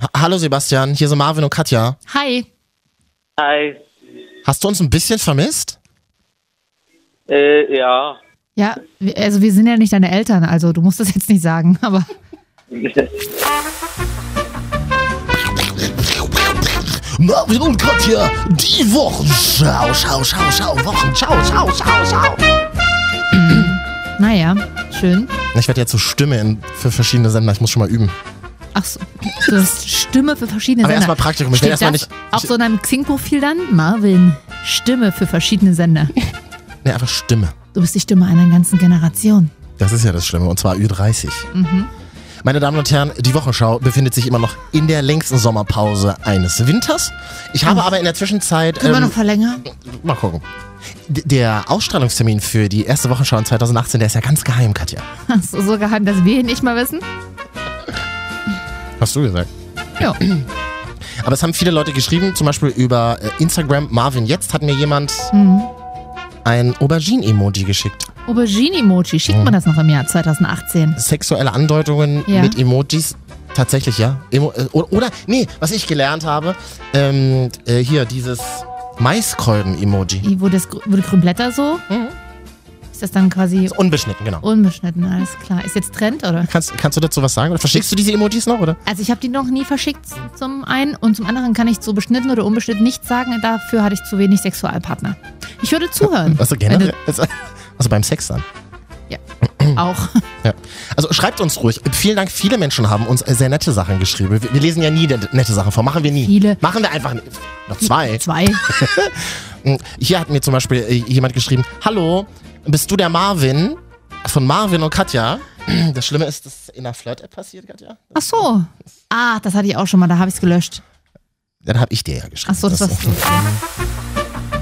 Ha- Hallo Sebastian, hier sind Marvin und Katja. Hi. Hi. Hast du uns ein bisschen vermisst? Äh, ja. Ja, also wir sind ja nicht deine Eltern, also du musst das jetzt nicht sagen, aber Marvin und Katja, die Wochenschau, schau, schau, schau, Wochenschau, schau, schau, schau. naja, schön. Ich werde jetzt so Stimme in, für verschiedene Sender, ich muss schon mal üben. Ach so, du hast Stimme für verschiedene Aber Sender. erstmal Praktikum, ich will erstmal nicht. auch so in deinem Xing-Profil dann? Marvin, Stimme für verschiedene Sender. Nee, einfach Stimme. Du bist die Stimme einer ganzen Generation. Das ist ja das Schlimme, und zwar Ü30. Mhm. Meine Damen und Herren, die Wochenschau befindet sich immer noch in der längsten Sommerpause eines Winters. Ich habe aber in der Zwischenzeit. Können wir ähm, noch verlängern? mal gucken. D- Der Ausstrahlungstermin für die erste Wochenschau in 2018, der ist ja ganz geheim, Katja. Hast du so geheim, dass wir ihn nicht mal wissen? Hast du gesagt. Ja. Aber es haben viele Leute geschrieben, zum Beispiel über äh, Instagram. Marvin, jetzt hat mir jemand Mhm. ein Aubergine-Emoji geschickt. Aubergine-Emoji, schickt Mhm. man das noch im Jahr 2018? Sexuelle Andeutungen Ja. mit Emojis. Tatsächlich, ja. Emo äh, oder, oder, nee, was ich gelernt habe, ähm, äh, hier dieses Maiskolben-Emoji. Wo, das, wo die grünen Blätter so? Mhm. Ist das dann quasi Ist unbeschnitten, genau. unbeschnitten? Alles klar. Ist jetzt Trend, oder? Kannst, kannst du dazu was sagen? Oder verschickst du diese Emojis noch, oder? Also ich habe die noch nie verschickt zum einen und zum anderen kann ich zu beschnitten oder unbeschnitten nichts sagen. Dafür hatte ich zu wenig Sexualpartner. Ich würde zuhören. Also generell. Also, also beim Sex dann. Du- Auch. Ja. Also schreibt uns ruhig. Vielen Dank, viele Menschen haben uns sehr nette Sachen geschrieben. Wir, wir lesen ja nie nette Sachen vor. Machen wir nie. Viele. Machen wir einfach. Noch zwei. Zwei. Hier hat mir zum Beispiel äh, jemand geschrieben, Hallo, bist du der Marvin von Marvin und Katja? Das Schlimme ist, dass in der Flirt-App passiert, Katja. Ach so. Ah, das hatte ich auch schon mal. Da habe ich es gelöscht. Dann habe ich dir ja geschrieben. Ach so, das war's.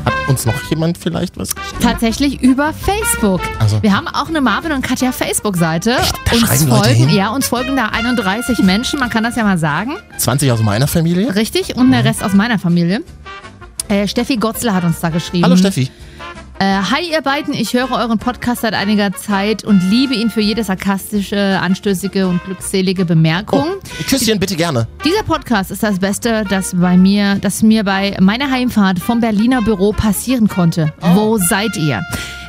Hat uns noch jemand vielleicht was geschrieben? Tatsächlich über Facebook. Also. Wir haben auch eine Marvin und Katja Facebook-Seite. Uns folgen, hin? ja, uns folgen da 31 Menschen, man kann das ja mal sagen. 20 aus meiner Familie? Richtig. Und der Rest aus meiner Familie. Äh, Steffi Gotzler hat uns da geschrieben. Hallo Steffi. Äh, hi ihr beiden, ich höre euren Podcast seit einiger Zeit und liebe ihn für jede sarkastische, anstößige und glückselige Bemerkung. Oh, Küsschen bitte gerne. Dieser Podcast ist das Beste, das bei mir, das mir bei meiner Heimfahrt vom Berliner Büro passieren konnte. Wo seid ihr?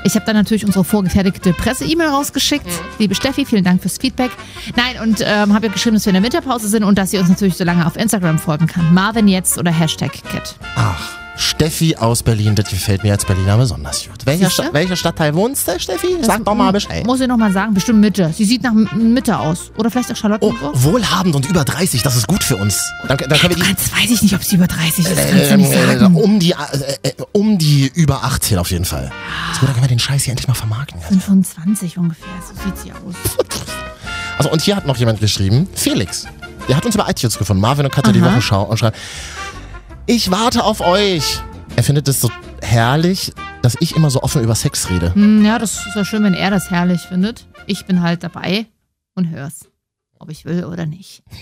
Ich habe dann natürlich unsere vorgefertigte Presse-E-Mail rausgeschickt. Liebe Steffi, vielen Dank fürs Feedback. Nein, und ähm, habe ihr geschrieben, dass wir in der Winterpause sind und dass sie uns natürlich so lange auf Instagram folgen kann. Marvin jetzt oder Hashtag Kit. Ach, Steffi aus Berlin, das gefällt mir als Berliner besonders gut. Welcher? Sta welcher Stadtteil wohnst du, Steffi? Sag doch mal Bescheid. Muss ich nochmal sagen, bestimmt Mitte. Sie sieht nach M- Mitte aus. Oder vielleicht auch Oh, Charlottenburg. wohlhabend und über 30, das ist gut für uns. Dann, dann können wir die Ganz weiß ich nicht, ob sie über 30 ist. Kannst du ähm, nicht äh, sagen. um die äh, äh, um die über 18 auf jeden Fall. So, dann können wir den Scheiß hier endlich mal vermarkten. 25 ungefähr, so sieht sie aus. Also und hier hat noch jemand geschrieben, Felix. Der hat uns über iTunes gefunden. Marvin und Katja die Aha. Wochenschau und schreibt, ich warte auf euch. Er findet es so herrlich, dass ich immer so offen über Sex rede. Hm, ja, das ist ja schön, wenn er das herrlich findet. Ich bin halt dabei und hör's. Ob ich will oder nicht.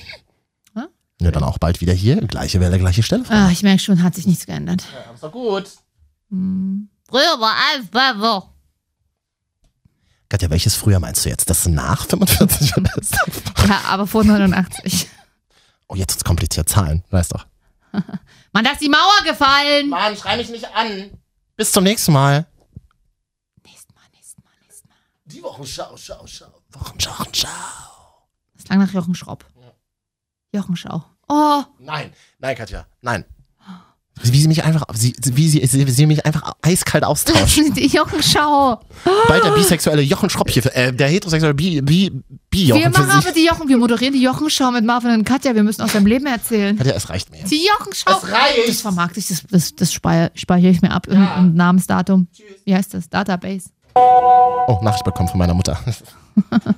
Ja, dann auch bald wieder hier. Gleiche Welle, gleiche Stelle. Ah, ich merke schon, hat sich nichts geändert. Ja, ist doch gut. Hm. Früher war alles besser. Katja, welches früher meinst du jetzt? Das nach 45 oder das? Ja, aber vor 89. Oh, jetzt wird's kompliziert. Zahlen, weißt doch. Mann, da ist die Mauer gefallen. Mann, schrei mich nicht an. Bis zum nächsten Mal. Nächstes Mal, nächstes Mal, nächstes Mal. Die Wochenschau, schau, schau. Wochenschau, schau. Das klang nach Jochen Schropp. Jochen Schau. Oh, Nein, nein, Katja, nein. Wie sie mich einfach, sie, wie sie, sie, sie mich einfach eiskalt austauscht. Jochen Schau. Bald der bisexuelle Jochen Schropp hier, äh, der heterosexuelle Bi, Bi, Bi Wir machen aber die Jochen, wir moderieren die Jochenschau mit Marvin und Katja. Wir müssen aus seinem Leben erzählen. Katja, es reicht mir. Die Jochenschau. Es reicht. Das vermarkte ich, das, das, das speichere, ich mir ab im, im Namensdatum. Wie heißt das? Database. Oh, Nachricht bekommen von meiner Mutter.